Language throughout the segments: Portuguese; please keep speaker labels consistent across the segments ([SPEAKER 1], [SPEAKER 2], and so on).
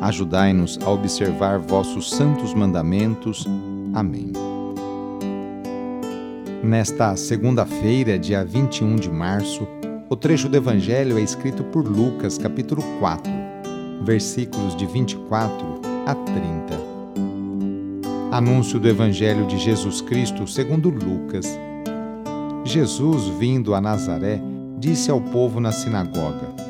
[SPEAKER 1] Ajudai-nos a observar vossos santos mandamentos. Amém. Nesta segunda-feira, dia 21 de março, o trecho do Evangelho é escrito por Lucas, capítulo 4, versículos de 24 a 30. Anúncio do Evangelho de Jesus Cristo segundo Lucas. Jesus, vindo a Nazaré, disse ao povo na sinagoga: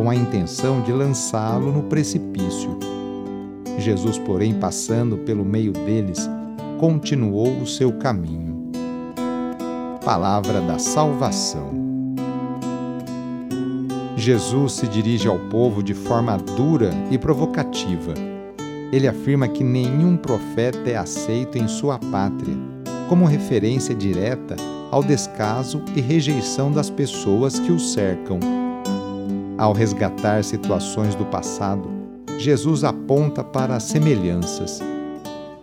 [SPEAKER 1] com a intenção de lançá-lo no precipício. Jesus, porém, passando pelo meio deles, continuou o seu caminho. Palavra da Salvação. Jesus se dirige ao povo de forma dura e provocativa. Ele afirma que nenhum profeta é aceito em sua pátria, como referência direta ao descaso e rejeição das pessoas que o cercam ao resgatar situações do passado, Jesus aponta para semelhanças.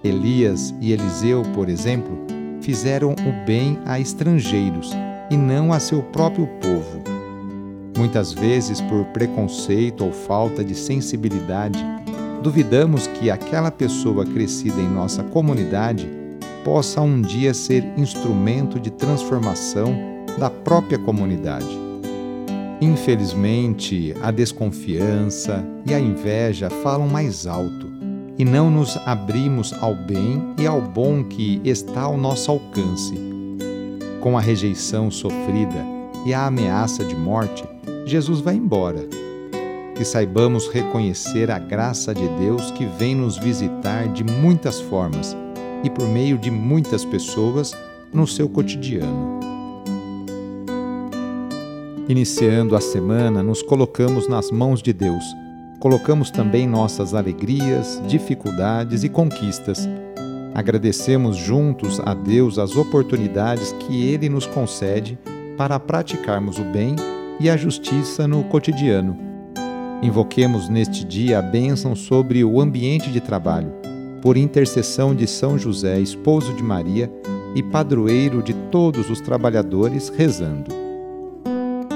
[SPEAKER 1] Elias e Eliseu, por exemplo, fizeram o bem a estrangeiros e não a seu próprio povo. Muitas vezes, por preconceito ou falta de sensibilidade, duvidamos que aquela pessoa crescida em nossa comunidade possa um dia ser instrumento de transformação da própria comunidade. Infelizmente, a desconfiança e a inveja falam mais alto e não nos abrimos ao bem e ao bom que está ao nosso alcance. Com a rejeição sofrida e a ameaça de morte, Jesus vai embora. Que saibamos reconhecer a graça de Deus que vem nos visitar de muitas formas e por meio de muitas pessoas no seu cotidiano. Iniciando a semana, nos colocamos nas mãos de Deus. Colocamos também nossas alegrias, dificuldades e conquistas. Agradecemos juntos a Deus as oportunidades que Ele nos concede para praticarmos o bem e a justiça no cotidiano. Invoquemos neste dia a bênção sobre o ambiente de trabalho, por intercessão de São José, esposo de Maria e padroeiro de todos os trabalhadores, rezando.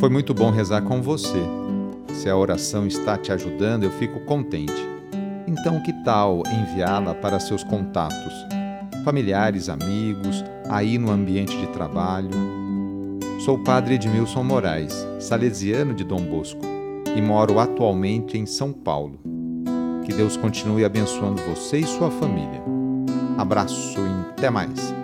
[SPEAKER 1] Foi muito bom rezar com você. Se a oração está te ajudando, eu fico contente. Então, que tal enviá-la para seus contatos, familiares, amigos, aí no ambiente de trabalho? Sou o padre Edmilson Moraes, salesiano de Dom Bosco, e moro atualmente em São Paulo. Que Deus continue abençoando você e sua família. Abraço e até mais.